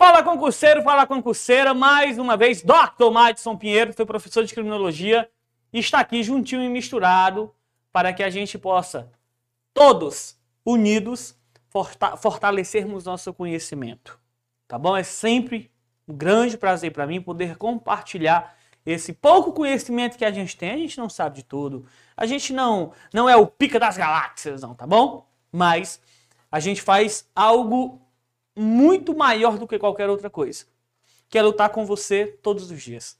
Fala concurseiro, fala concurseira, mais uma vez, Dr. Madison Pinheiro, seu professor de criminologia, está aqui juntinho e misturado para que a gente possa, todos unidos, fortalecermos nosso conhecimento. Tá bom? É sempre um grande prazer para mim poder compartilhar esse pouco conhecimento que a gente tem. A gente não sabe de tudo. A gente não, não é o pica das galáxias, não, tá bom? Mas a gente faz algo muito maior do que qualquer outra coisa, que é lutar com você todos os dias.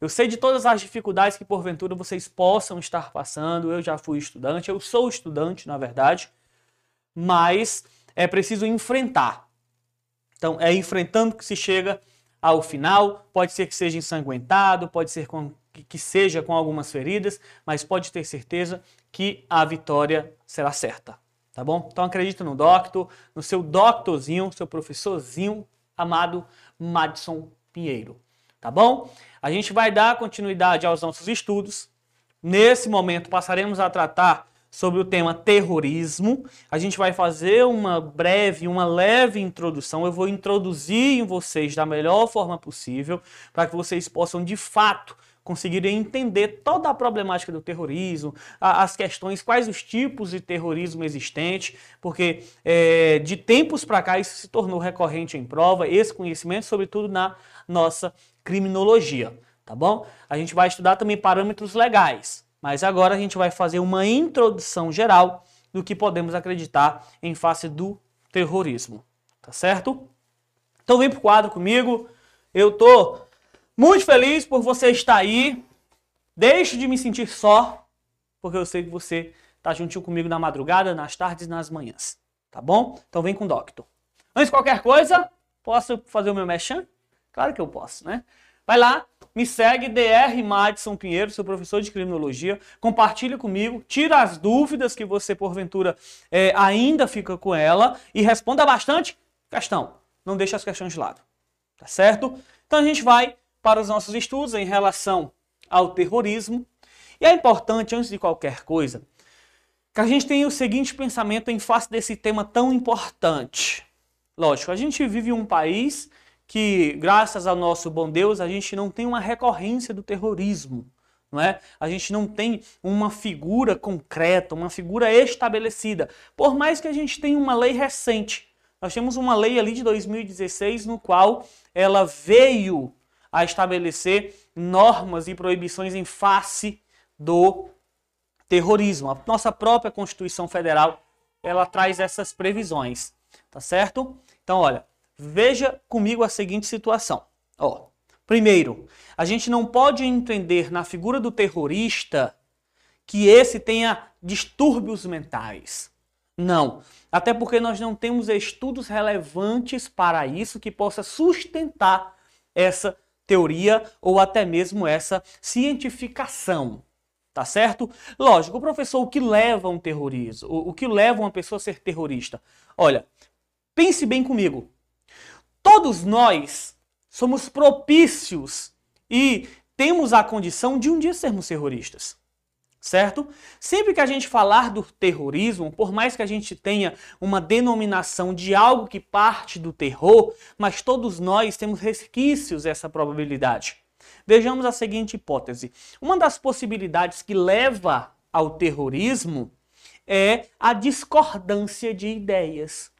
Eu sei de todas as dificuldades que porventura vocês possam estar passando. Eu já fui estudante, eu sou estudante, na verdade, mas é preciso enfrentar. Então, é enfrentando que se chega ao final. Pode ser que seja ensanguentado, pode ser com, que seja com algumas feridas, mas pode ter certeza que a vitória será certa. Tá bom? Então acredita no doctor, no seu doctorzinho, seu professorzinho amado Madison Pinheiro. Tá bom? A gente vai dar continuidade aos nossos estudos. Nesse momento passaremos a tratar sobre o tema terrorismo. A gente vai fazer uma breve, uma leve introdução. Eu vou introduzir em vocês da melhor forma possível para que vocês possam de fato conseguirem entender toda a problemática do terrorismo, as questões, quais os tipos de terrorismo existentes, porque é, de tempos para cá isso se tornou recorrente em prova, esse conhecimento, sobretudo na nossa criminologia, tá bom? A gente vai estudar também parâmetros legais, mas agora a gente vai fazer uma introdução geral do que podemos acreditar em face do terrorismo, tá certo? Então vem pro quadro comigo. Eu tô muito feliz por você estar aí. Deixe de me sentir só, porque eu sei que você está juntinho comigo na madrugada, nas tardes e nas manhãs. Tá bom? Então vem com o Doctor. Antes de qualquer coisa, posso fazer o meu mechan? Claro que eu posso, né? Vai lá, me segue, DR Madison Pinheiro, seu professor de criminologia. Compartilha comigo, tira as dúvidas que você, porventura, é, ainda fica com ela e responda bastante questão. Não deixe as questões de lado. Tá certo? Então a gente vai para os nossos estudos em relação ao terrorismo. E é importante, antes de qualquer coisa, que a gente tenha o seguinte pensamento em face desse tema tão importante. Lógico, a gente vive em um país que, graças ao nosso bom Deus, a gente não tem uma recorrência do terrorismo. Não é? A gente não tem uma figura concreta, uma figura estabelecida. Por mais que a gente tenha uma lei recente. Nós temos uma lei ali de 2016 no qual ela veio a estabelecer normas e proibições em face do terrorismo. A nossa própria Constituição Federal, ela traz essas previsões, tá certo? Então, olha, veja comigo a seguinte situação. Ó, primeiro, a gente não pode entender na figura do terrorista que esse tenha distúrbios mentais. Não, até porque nós não temos estudos relevantes para isso que possa sustentar essa teoria ou até mesmo essa cientificação. Tá certo? Lógico, professor, o que leva um terrorismo? O que leva uma pessoa a ser terrorista? Olha, pense bem comigo. Todos nós somos propícios e temos a condição de um dia sermos terroristas certo? Sempre que a gente falar do terrorismo, por mais que a gente tenha uma denominação de algo que parte do terror, mas todos nós temos resquícios dessa probabilidade. Vejamos a seguinte hipótese. Uma das possibilidades que leva ao terrorismo é a discordância de ideias.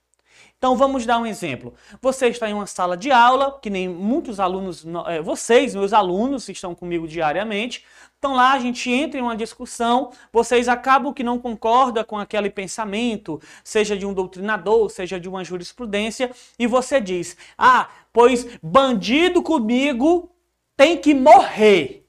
Então vamos dar um exemplo. Você está em uma sala de aula, que nem muitos alunos, é, vocês, meus alunos, estão comigo diariamente. Então lá a gente entra em uma discussão, vocês acabam que não concordam com aquele pensamento, seja de um doutrinador, seja de uma jurisprudência, e você diz: "Ah, pois bandido comigo tem que morrer".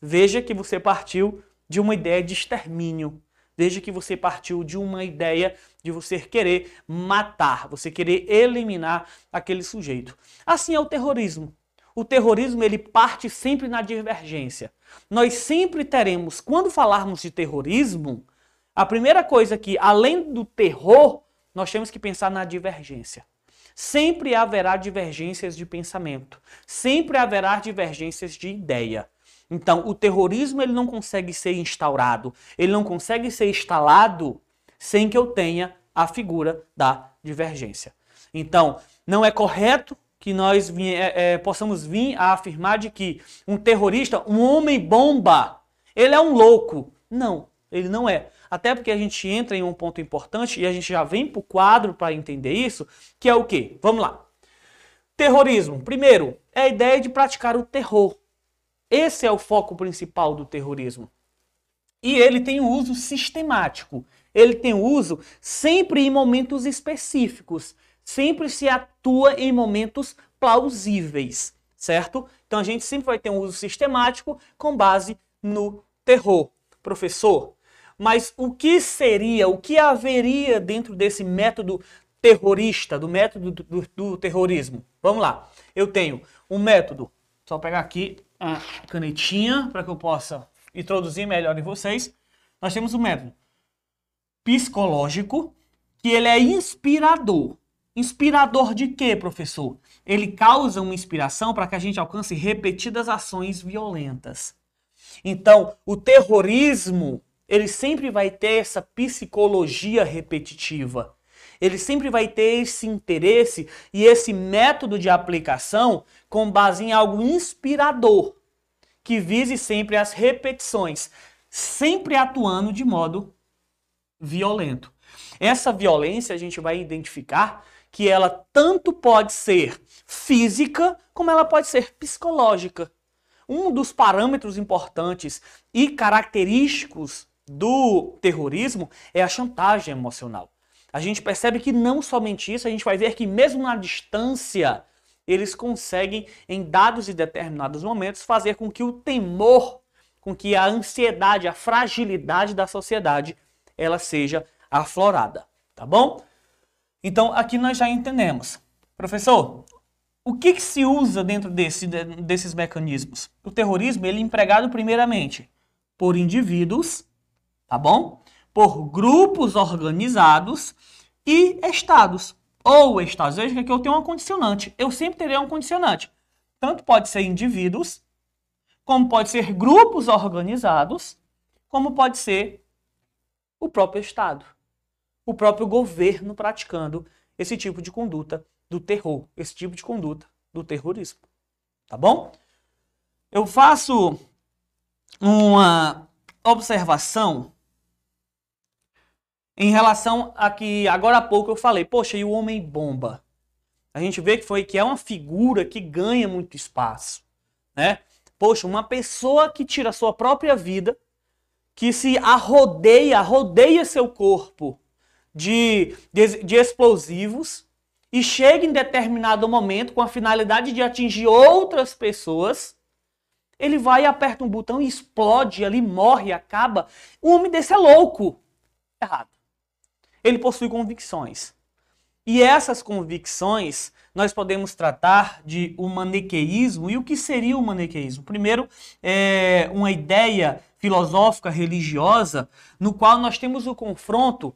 Veja que você partiu de uma ideia de extermínio desde que você partiu de uma ideia de você querer matar, você querer eliminar aquele sujeito. Assim é o terrorismo. O terrorismo ele parte sempre na divergência. Nós sempre teremos, quando falarmos de terrorismo, a primeira coisa que, além do terror, nós temos que pensar na divergência. Sempre haverá divergências de pensamento, sempre haverá divergências de ideia. Então, o terrorismo ele não consegue ser instaurado, ele não consegue ser instalado sem que eu tenha a figura da divergência. Então, Não é correto que nós é, é, possamos vir a afirmar de que um terrorista, um homem-bomba, ele é um louco. Não, ele não é. Até porque a gente entra em um ponto importante e a gente já vem para o quadro para entender isso, que é o quê? Vamos lá. Terrorismo. Primeiro, é a ideia de praticar o terror. Esse é o foco principal do terrorismo. E ele tem uso sistemático. Ele tem uso sempre em momentos específicos. Sempre se atua em momentos plausíveis, certo? Então a gente sempre vai ter um uso sistemático com base no terror. Professor, mas o que seria, o que haveria dentro desse método terrorista, do método do, do, do terrorismo? Vamos lá. Eu tenho um método, só pegar aqui a canetinha para que eu possa introduzir melhor em vocês. Nós temos um método psicológico que ele é inspirador. Inspirador de quê, professor? Ele causa uma inspiração para que a gente alcance repetidas ações violentas. Então, o terrorismo, ele sempre vai ter essa psicologia repetitiva. Ele sempre vai ter esse interesse e esse método de aplicação com base em algo inspirador, que vise sempre as repetições, sempre atuando de modo violento. Essa violência a gente vai identificar que ela tanto pode ser física como ela pode ser psicológica. Um dos parâmetros importantes e característicos do terrorismo é a chantagem emocional. A gente percebe que não somente isso, a gente vai ver que mesmo na distância, eles conseguem, em dados e determinados momentos, fazer com que o temor, com que a ansiedade, a fragilidade da sociedade, ela seja aflorada, tá bom? Então, aqui nós já entendemos. Professor, o que, que se usa dentro desse, desses mecanismos? O terrorismo ele é empregado primeiramente por indivíduos, tá bom? Por grupos organizados e estados. Ou estados. Veja que eu tenho uma condicionante. Eu sempre terei um condicionante. Tanto pode ser indivíduos, como pode ser grupos organizados, como pode ser o próprio Estado. O próprio governo praticando esse tipo de conduta do terror, esse tipo de conduta do terrorismo. Tá bom? Eu faço uma observação em relação a que agora há pouco eu falei, poxa, e o homem bomba? A gente vê que foi que é uma figura que ganha muito espaço, né? Poxa, uma pessoa que tira a sua própria vida, que se arrodeia, rodeia seu corpo de, de, de explosivos, e chega em determinado momento com a finalidade de atingir outras pessoas, ele vai, aperta um botão e explode, ali morre, acaba. O homem desse é louco. Errado. Ele possui convicções. E essas convicções nós podemos tratar de um maniqueísmo. E o que seria o maniqueísmo? Primeiro, é uma ideia filosófica religiosa no qual nós temos o confronto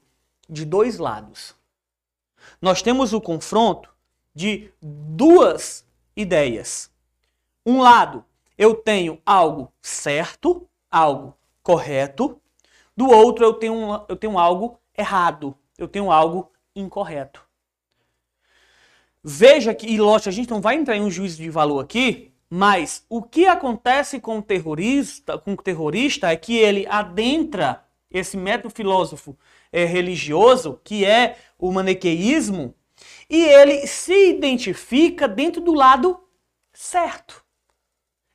de dois lados nós temos o confronto de duas ideias. Um lado, eu tenho algo certo, algo correto. Do outro, eu tenho, eu tenho algo errado, eu tenho algo incorreto. Veja que, e lógico, a gente não vai entrar em um juízo de valor aqui, mas o que acontece com o terrorista, com o terrorista é que ele adentra esse método filósofo é, religioso, que é o maniqueísmo, e ele se identifica dentro do lado certo.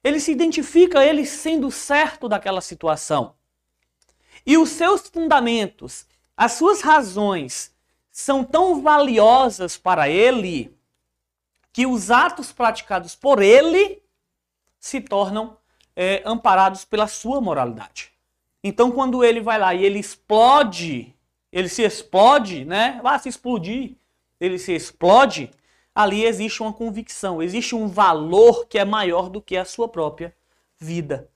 Ele se identifica ele sendo certo daquela situação. E os seus fundamentos, as suas razões são tão valiosas para ele que os atos praticados por ele se tornam é, amparados pela sua moralidade. Então, quando ele vai lá e ele explode ele se explode, né? Vai se explodir, ele se explode, ali existe uma convicção, existe um valor que é maior do que a sua própria vida.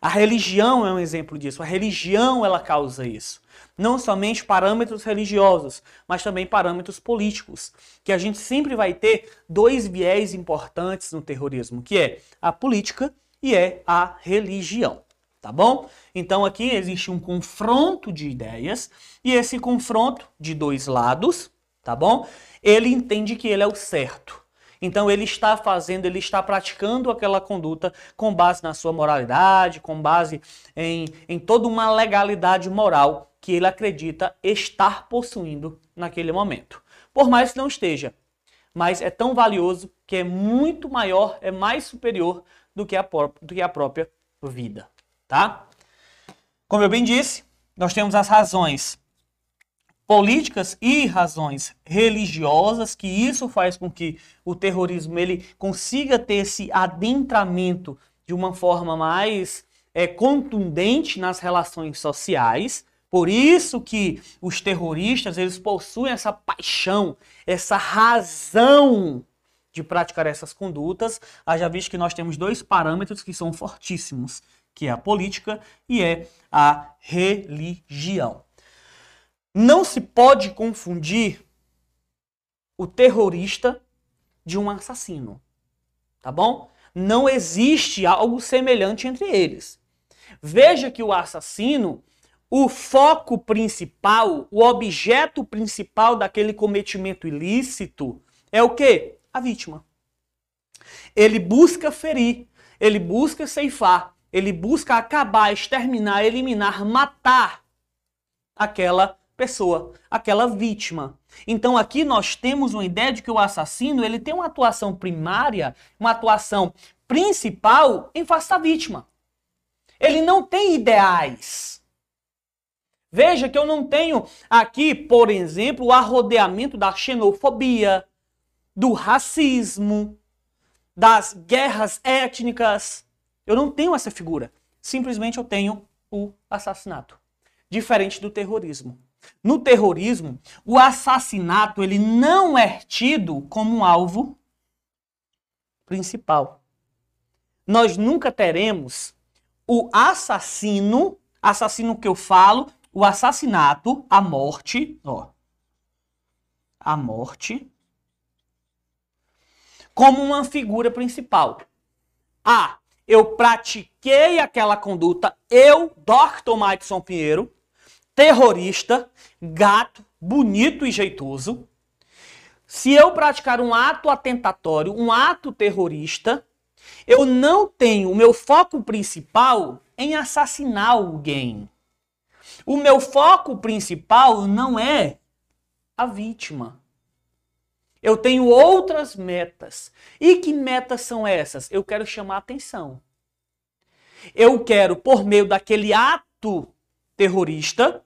A religião é um exemplo disso. A religião ela causa isso. Não somente parâmetros religiosos, mas também parâmetros políticos, que a gente sempre vai ter dois viés importantes no terrorismo, que é a política e é a religião tá bom? Então aqui existe um confronto de ideias e esse confronto de dois lados, tá bom? Ele entende que ele é o certo. Então ele está fazendo, ele está praticando aquela conduta com base na sua moralidade, com base em, em toda uma legalidade moral que ele acredita estar possuindo naquele momento. Por mais que não esteja, mas é tão valioso que é muito maior, é mais superior do que a, do que a própria vida, tá? Como eu bem disse, nós temos as razões políticas e razões religiosas, que isso faz com que o terrorismo ele consiga ter esse adentramento de uma forma mais é, contundente nas relações sociais. Por isso que os terroristas eles possuem essa paixão, essa razão de praticar essas condutas. Haja visto que nós temos dois parâmetros que são fortíssimos, que é a política e é a religião. Não se pode confundir o terrorista de um assassino. Tá bom? Não existe algo semelhante entre eles. Veja que o assassino, o foco principal, o objeto principal daquele cometimento ilícito é o quê? A vítima. Ele busca ferir, ele busca ceifar, ele busca acabar, exterminar, eliminar, matar aquela pessoa, aquela vítima. Então aqui nós temos uma ideia de que o assassino ele tem uma atuação primária, uma atuação principal em face da vítima. Ele não tem ideais. Veja que eu não tenho aqui, por exemplo, o arrodeamento da xenofobia, do racismo, das guerras étnicas. Eu não tenho essa figura. Simplesmente eu tenho o assassinato. Diferente do terrorismo. No terrorismo, o assassinato ele não é tido como um alvo principal. Nós nunca teremos o assassino, assassino que eu falo, o assassinato, a morte, ó, a morte, como uma figura principal. Ah, eu pratiquei aquela conduta, eu, Dr. Madison Pinheiro, terrorista, gato, bonito e jeitoso. Se eu praticar um ato atentatório, um ato terrorista, eu não tenho o meu foco principal em assassinar alguém. O meu foco principal não é a vítima. Eu tenho outras metas. E que metas são essas? Eu quero chamar atenção. Eu quero, por meio daquele ato terrorista,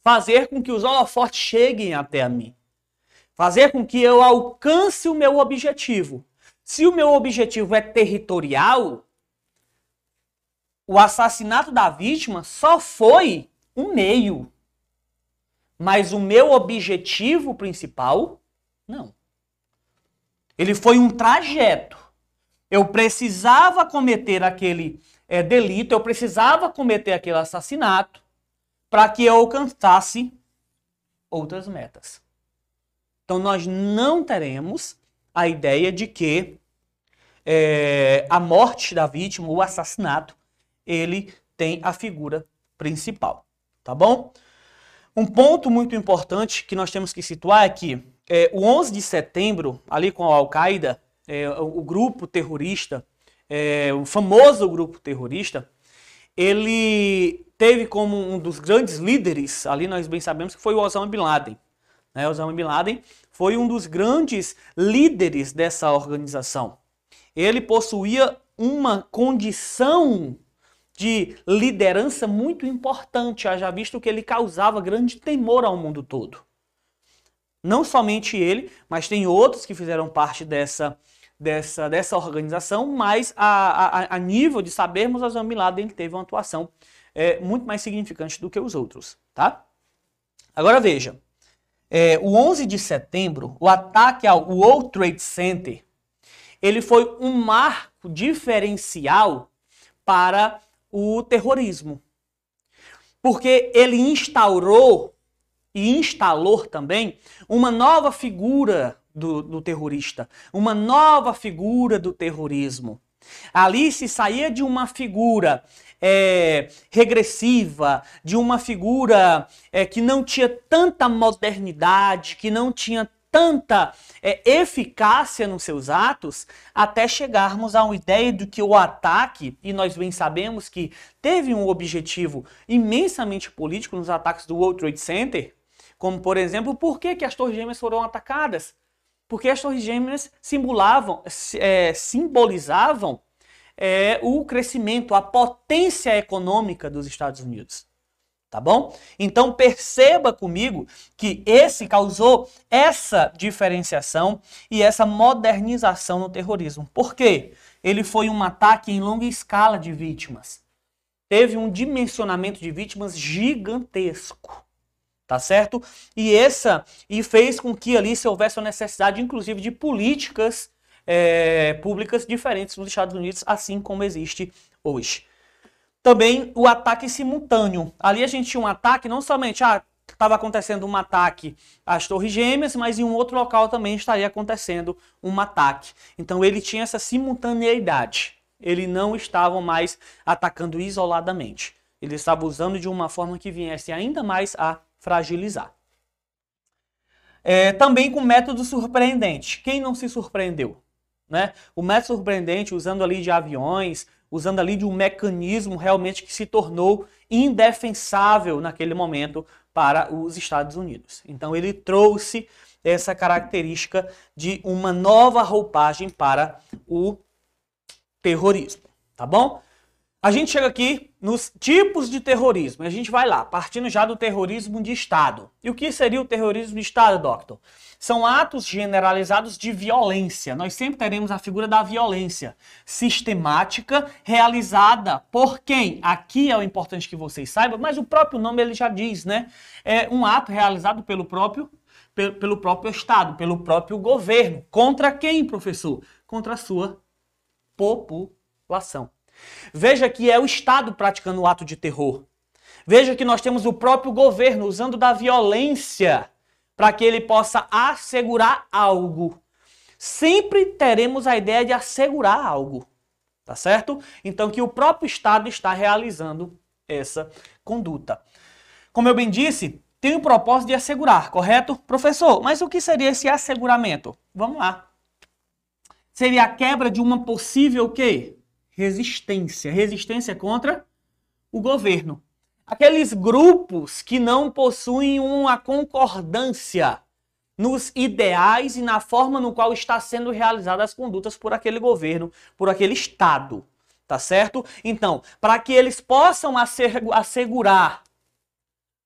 fazer com que os holofotes cheguem até a mim. Fazer com que eu alcance o meu objetivo. Se o meu objetivo é territorial, o assassinato da vítima só foi um meio. Mas o meu objetivo principal, não. Ele foi um trajeto. Eu precisava cometer aquele é, delito, eu precisava cometer aquele assassinato para que eu alcançasse outras metas. Então nós não teremos a ideia de que é, a morte da vítima, o assassinato, ele tem a figura principal, tá bom? Um ponto muito importante que nós temos que situar é que é, o 11 de setembro, ali com a Al-Qaeda, é, o, o, grupo terrorista, é, o famoso grupo terrorista, ele teve como um dos grandes líderes, ali nós bem sabemos que foi o Osama Bin Laden. Né? Osama Bin Laden foi um dos grandes líderes dessa organização. Ele possuía uma condição de liderança muito importante, haja visto que ele causava grande temor ao mundo todo. Não somente ele, mas tem outros que fizeram parte dessa dessa, dessa organização, mas a, a, a nível de sabermos, Osama Bin Laden teve uma atuação é, muito mais significante do que os outros, tá? Agora veja, é, o 11 de setembro, o ataque ao World Trade Center, ele foi um marco diferencial para o terrorismo. Porque ele instaurou e instalou também uma nova figura do, do terrorista, uma nova figura do terrorismo. Ali se saía de uma figura é, regressiva, de uma figura é, que não tinha tanta modernidade, que não tinha tanta é, eficácia nos seus atos, até chegarmos a uma ideia de que o ataque, e nós bem sabemos que teve um objetivo imensamente político nos ataques do World Trade Center, como por exemplo, por que, que as Torres Gêmeas foram atacadas? Porque as Torres Gêmeas simbolavam, é, simbolizavam é, o crescimento, a potência econômica dos Estados Unidos. Tá bom? Então perceba comigo que esse causou essa diferenciação e essa modernização no terrorismo. Por quê? Ele foi um ataque em longa escala de vítimas. Teve um dimensionamento de vítimas gigantesco. Tá certo? E essa e fez com que ali se houvesse a necessidade, inclusive, de políticas é, públicas diferentes nos Estados Unidos, assim como existe hoje. Também o ataque simultâneo. Ali a gente tinha um ataque, não somente ah, estava acontecendo um ataque às Torres Gêmeas, mas em um outro local também estaria acontecendo um ataque. Então ele tinha essa simultaneidade. Ele não estava mais atacando isoladamente. Ele estava usando de uma forma que viesse ainda mais a fragilizar. É, também com método surpreendente. Quem não se surpreendeu? Né? O método surpreendente, usando ali de aviões, usando ali de um mecanismo realmente que se tornou indefensável naquele momento para os Estados Unidos. Então ele trouxe essa característica de uma nova roupagem para o terrorismo, tá bom? A gente chega aqui nos tipos de terrorismo. A gente vai lá, partindo já do terrorismo de Estado. E o que seria o terrorismo de Estado, Doctor? São atos generalizados de violência. Nós sempre teremos a figura da violência sistemática realizada por quem? Aqui é o importante que vocês saibam, mas o próprio nome ele já diz, né? É um ato realizado pelo próprio pelo próprio Estado, pelo próprio governo. Contra quem, professor? Contra a sua população. Veja que é o Estado praticando o ato de terror. Veja que nós temos o próprio governo usando da violência para que ele possa assegurar algo. Sempre teremos a ideia de assegurar algo, tá certo? Então que o próprio Estado está realizando essa conduta. Como eu bem disse, tem o propósito de assegurar, correto? Professor, mas o que seria esse asseguramento? Vamos lá. Seria a quebra de uma possível quê? resistência. Resistência contra o governo. Aqueles grupos que não possuem uma concordância nos ideais e na forma no qual está sendo realizadas as condutas por aquele governo, por aquele Estado. Tá certo? Então, para que eles possam assegurar,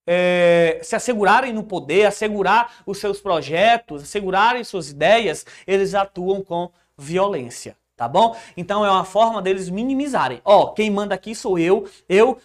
é, se assegurarem no poder, assegurar os seus projetos, assegurarem suas ideias, eles atuam com violência tá bom? Então é uma forma deles minimizarem. Ó, quem manda aqui sou eu. Eu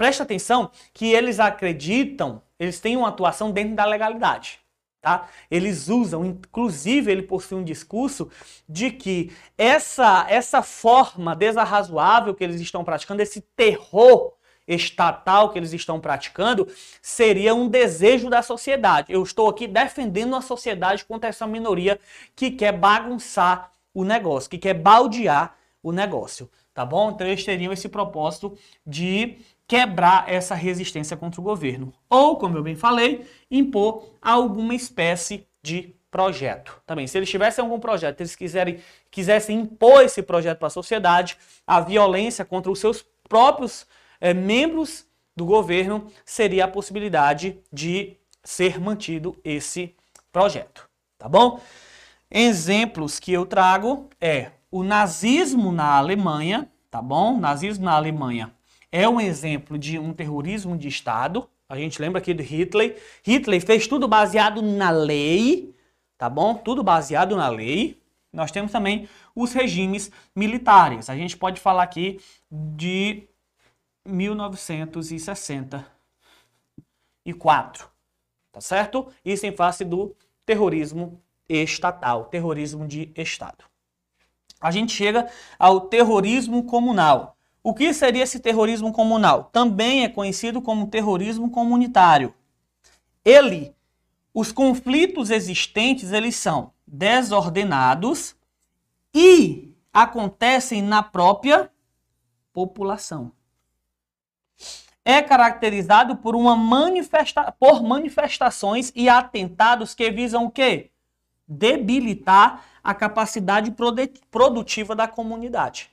presta atenção que eles acreditam, eles têm uma atuação dentro da legalidade. Tá? Eles usam, inclusive ele possui um discurso de que essa, essa forma desarrazoável que eles estão praticando, esse terror estatal que eles estão praticando, seria um desejo da sociedade. Eu estou aqui defendendo a sociedade contra essa minoria que quer bagunçar o negócio, que quer baldear o negócio, tá bom? Então eles teriam esse propósito de quebrar essa resistência contra o governo. Ou, como eu bem falei, impor alguma espécie de projeto. Também, se eles tivessem algum projeto, eles quiserem, quisessem impor esse projeto para a sociedade, a violência contra os seus próprios é, membros do governo seria a possibilidade de ser mantido esse projeto, tá bom? Exemplos que eu trago é o nazismo na Alemanha, tá bom? Nazismo na Alemanha é um exemplo de um terrorismo de Estado. A gente lembra aqui do Hitler. Hitler fez tudo baseado na lei, tá bom? Tudo baseado na lei. Nós temos também os regimes militares. A gente pode falar aqui de 1964, tá certo? Isso em face do terrorismo estatal, terrorismo de Estado. A gente chega ao terrorismo comunal. O que seria esse terrorismo comunal? Também é conhecido como terrorismo comunitário. Ele, os conflitos existentes, eles são desordenados e acontecem na própria população. É caracterizado por uma manifesta por manifestações e atentados que visam o quê? Debilitar a capacidade produtiva da comunidade.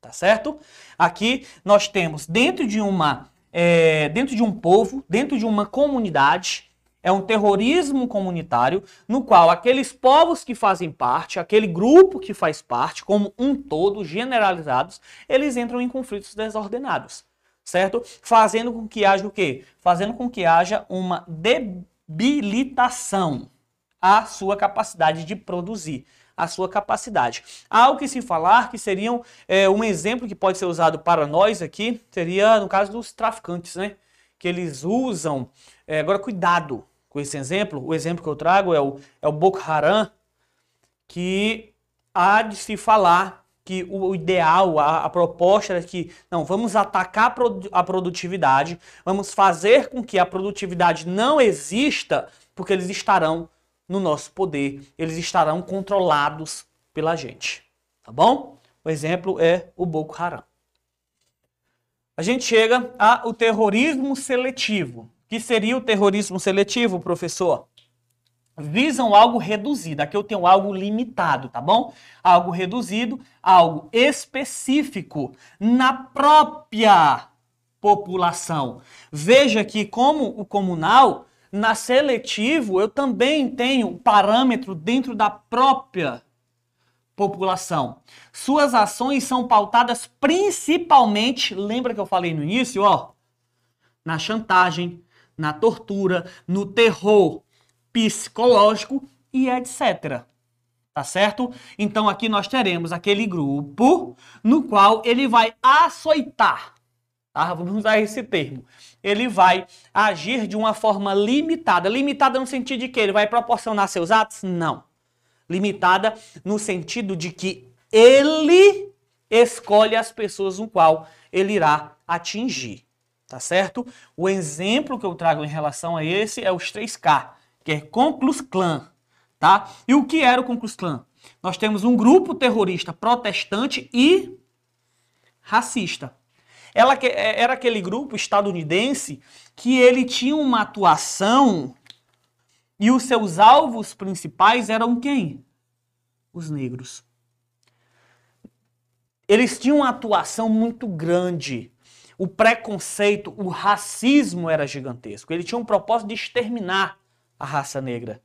Tá certo? Aqui nós temos dentro de uma é, dentro de um povo, dentro de uma comunidade, é um terrorismo comunitário no qual aqueles povos que fazem parte, aquele grupo que faz parte, como um todo, generalizados, eles entram em conflitos desordenados, certo? Fazendo com que haja o quê? Fazendo com que haja uma debilitação à sua capacidade de produzir a sua capacidade. Há o que se falar que seriam é, um exemplo que pode ser usado para nós aqui, seria no caso dos traficantes, né? Que eles usam. É, agora, cuidado com esse exemplo. O exemplo que eu trago é o, é o Boko Haram, que há de se falar que o ideal, a, a, proposta é que, não, vamos atacar a produtividade, vamos fazer com que a produtividade não exista, porque eles estarão no nosso poder, eles estarão controlados pela gente. Tá bom? O exemplo é o Boko Haram. A gente chega ao terrorismo seletivo. que seria o terrorismo seletivo, professor? Visam algo reduzido. Aqui eu tenho algo limitado, tá bom? Algo reduzido, algo específico na própria população. Veja que como o comunal na seletivo, eu também tenho parâmetro dentro da própria população. Suas ações são pautadas principalmente, lembra que eu falei no início, ó, na chantagem, na tortura, no terror psicológico e etc. Tá certo? Então aqui nós teremos aquele grupo no qual ele vai açoitar. Tá? Vamos usar esse termo ele vai agir de uma forma limitada. Limitada no sentido de que ele vai proporcionar seus atos? Não. Limitada no sentido de que ele escolhe as pessoas no qual ele irá atingir. Tá certo? O exemplo que eu trago em relação a esse é os 3K, que é Conclus Clan. Tá? E o que era o Conclus Clan? Nós temos um grupo terrorista protestante e racista. Ela é, era aquele grupo estadunidense que ele tinha uma atuação e os seus alvos principais eram quem? Os negros. Eles tinham uma atuação muito grande. O preconceito, o racismo era gigantesco. Ele tinha um propósito de exterminar a raça negra.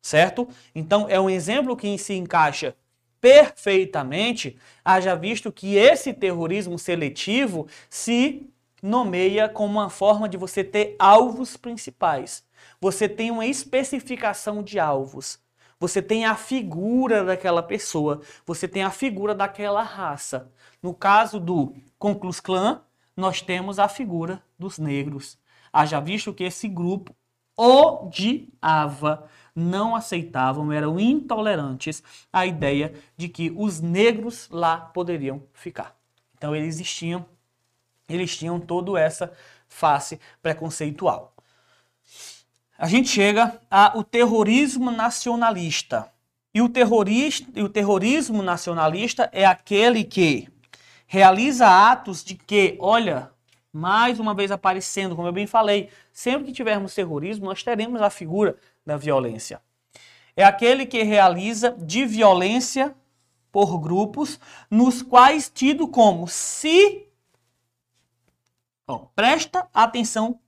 Certo? Então é um exemplo que se encaixa perfeitamente, haja visto que esse terrorismo seletivo se nomeia como uma forma de você ter alvos principais. Você tem uma especificação de alvos. Você tem a figura daquela pessoa, você tem a figura daquela raça. No caso do Conclus Clan, nós temos a figura dos negros. Haja visto que esse grupo odiava não aceitavam, eram intolerantes à ideia de que os negros lá poderiam ficar. Então eles tinham, eles tinham toda essa face preconceitual. A gente chega ao terrorismo nacionalista. E o, terrorista, e o terrorismo nacionalista é aquele que realiza atos de que, olha, mais uma vez aparecendo, como eu bem falei, sempre que tivermos terrorismo, nós teremos a figura da violência. É aquele que realiza de violência por grupos, nos quais tido como se. Bom, presta atenção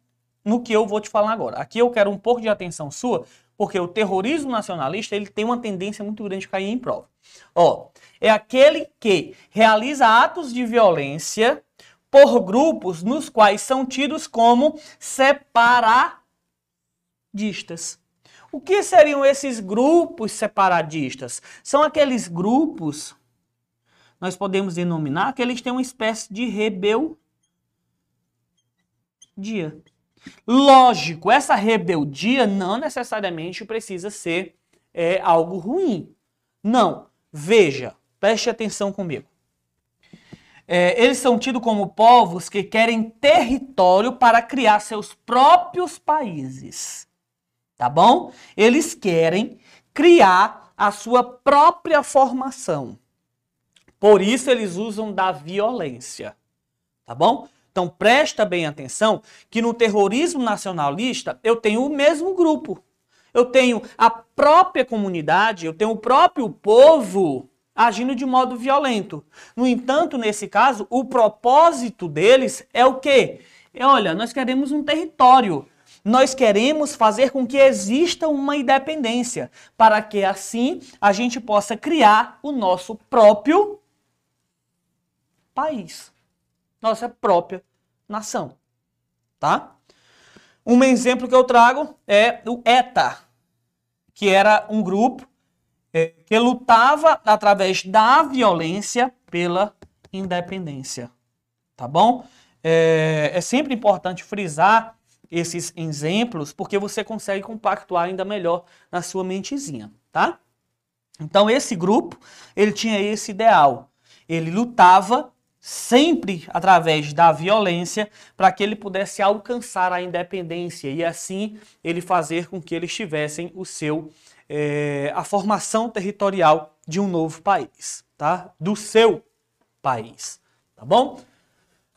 no que eu vou te falar agora. Aqui eu quero um pouco de atenção sua, porque o terrorismo nacionalista ele tem uma tendência muito grande de cair em prova. Ó, é aquele que realiza atos de violência por grupos nos quais são tidos como separatistas. O que seriam esses grupos separatistas? São aqueles grupos, nós podemos denominar que eles têm uma espécie de rebeldia. Lógico, essa rebeldia não necessariamente precisa ser é, algo ruim. Não. Veja, preste atenção comigo. É, eles são tidos como povos que querem território para criar seus próprios países tá bom? Eles querem criar a sua própria formação. Por isso eles usam da violência. Tá bom? Então presta bem atenção que no terrorismo nacionalista eu tenho o mesmo grupo. Eu tenho a própria comunidade, eu tenho o próprio povo agindo de modo violento. No entanto, nesse caso, o propósito deles é o quê? É, olha, nós queremos um território. Nós queremos fazer com que exista uma independência, para que assim a gente possa criar o nosso próprio país, nossa própria nação, tá? Um exemplo que eu trago é o ETA, que era um grupo é, que lutava através da violência pela independência, tá bom? É, é sempre importante frisar esses exemplos porque você consegue compactuar ainda melhor na sua mentezinha, tá? Então esse grupo, ele tinha esse ideal. Ele lutava sempre através da violência para que ele pudesse alcançar a independência e assim ele fazer com que eles tivessem o seu é, a formação territorial de um novo país, tá? Do seu país, tá bom?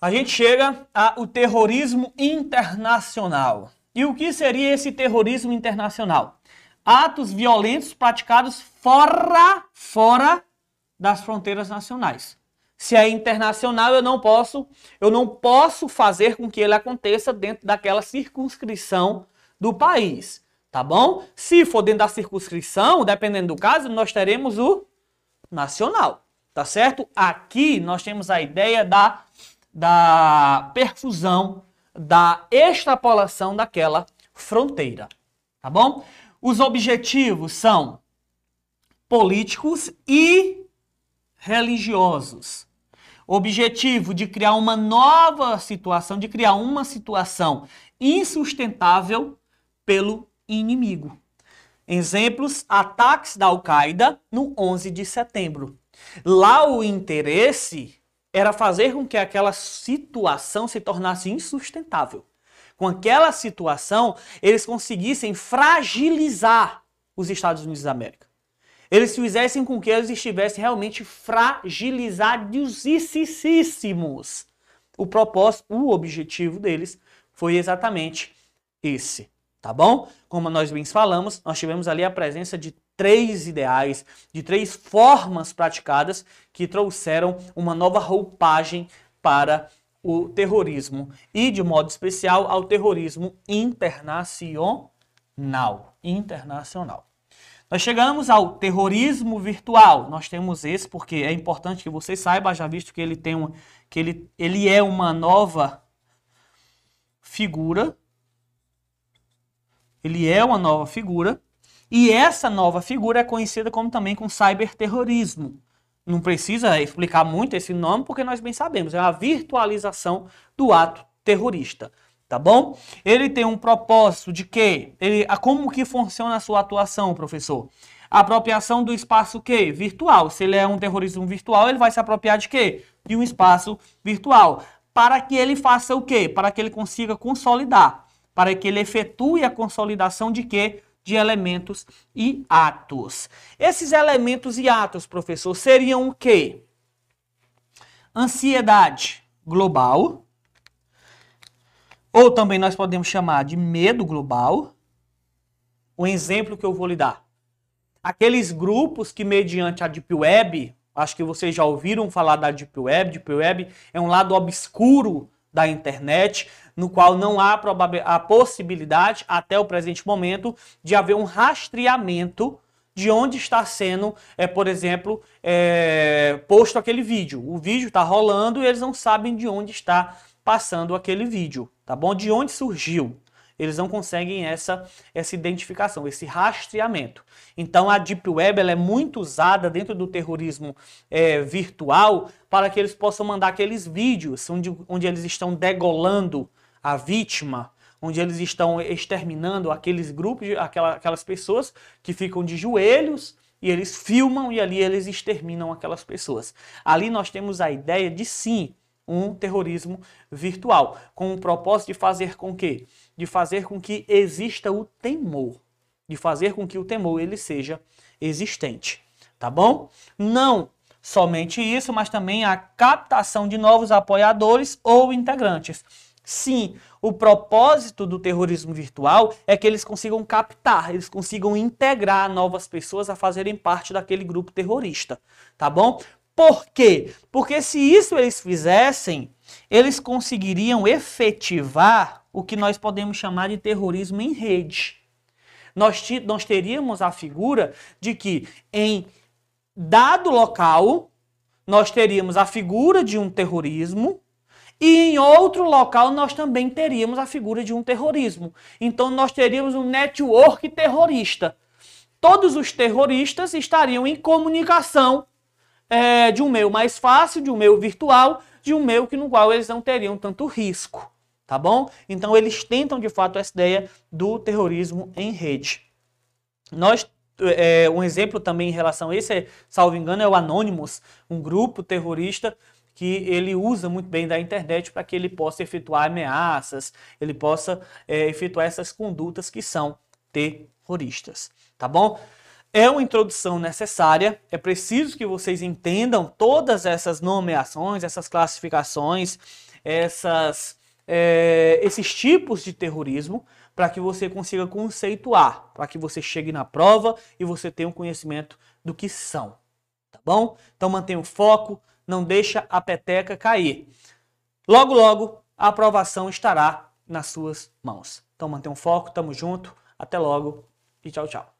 A gente chega ao terrorismo internacional. E o que seria esse terrorismo internacional? Atos violentos praticados fora, fora das fronteiras nacionais. Se é internacional, eu não posso, eu não posso fazer com que ele aconteça dentro daquela circunscrição do país tá bom? Se for dentro da circunscrição, dependendo do caso, nós teremos o nacional, tá certo? Aqui nós temos a ideia da, da perfusão, da extrapolação daquela fronteira, tá bom? Os objetivos são políticos e religiosos. Objetivo de criar uma nova situação, de criar uma situação insustentável pelo inimigo. Exemplos: ataques da Al-Qaeda no 11 de setembro. Lá o interesse era fazer com que aquela situação se tornasse insustentável. Com aquela situação, eles conseguissem fragilizar os Estados Unidos da América. Eles fizessem com que eles estivessem realmente fragilizadíssimos. O propósito, o objetivo deles foi exatamente esse tá bom? Como nós bem falamos, nós tivemos ali a presença de três ideais, de três formas praticadas que trouxeram uma nova roupagem para o terrorismo e de modo especial ao terrorismo internacional, internacional. Nós chegamos ao terrorismo virtual. Nós temos esse porque é importante que você saiba, já visto que ele tem um, que ele, ele é uma nova figura ele é uma nova figura e essa nova figura é conhecida como também com cyberterrorismo. Não precisa explicar muito esse nome porque nós bem sabemos, é a virtualização do ato terrorista, tá bom? Ele tem um propósito de quê? Ele, como que funciona a sua atuação, professor? apropriação do espaço que virtual. Se ele é um terrorismo virtual, ele vai se apropriar de quê? De um espaço virtual. Para que ele faça o quê? Para que ele consiga consolidar para que ele efetue a consolidação de quê? De elementos e atos. Esses elementos e atos, professor, seriam o quê? Ansiedade global, ou também nós podemos chamar de medo global. O exemplo que eu vou lhe dar. Aqueles grupos que, mediante a Deep Web, acho que vocês já ouviram falar da Deep Web, Deep Web é um lado obscuro da internet, no qual não há a possibilidade, até o presente momento, de haver um rastreamento de onde está sendo, é, por exemplo, é, posto aquele vídeo. O vídeo está rolando e eles não sabem de onde está passando aquele vídeo, tá bom? De onde surgiu eles não conseguem essa, essa identificação, esse rastreamento. Então a Deep Web é muito usada dentro do terrorismo é, virtual para que eles possam mandar aqueles vídeos onde, onde eles estão degolando a vítima, onde eles estão exterminando aqueles grupos, aquela, aquelas pessoas que ficam de joelhos e eles filmam e ali eles exterminam aquelas pessoas. Ali nós temos a ideia de sim um terrorismo virtual, com o propósito de fazer com que de fazer com que exista o temor, de fazer com que o temor ele seja existente, tá bom? Não somente isso, mas também a captação de novos apoiadores ou integrantes. Sim, o propósito do terrorismo virtual é que eles consigam captar, eles consigam integrar novas pessoas a fazerem parte daquele grupo terrorista, tá bom? Por quê? Porque se isso eles fizessem, eles conseguiriam efetivar o que nós podemos chamar de terrorismo em rede. Nós, nós teríamos a figura de que em dado local nós teríamos a figura de um terrorismo e em outro local nós também teríamos a figura de um terrorismo. Então nós teríamos um network terrorista. Todos os terroristas estariam em comunicação é, de um meio mais fácil, de um meio virtual, de um meio que no qual eles não teriam tanto risco, tá bom? Então eles tentam de fato essa ideia do terrorismo em rede. Nós é, um exemplo também em relação a esse, é, salvo engano, é o Anonymous, um grupo terrorista que ele usa muito bem da internet para que ele possa efetuar ameaças, ele possa é, efetuar essas condutas que são terroristas, tá bom? É uma introdução necessária, é preciso que vocês entendam todas essas nomeações, essas classificações, essas, é, esses tipos de terrorismo, para que você consiga conceituar, para que você chegue na prova e você tenha um conhecimento do que são, tá bom? Então mantenha o foco, não deixa a peteca cair. Logo, logo, a aprovação estará nas suas mãos. Então mantenha o foco, tamo junto, até logo e tchau, tchau.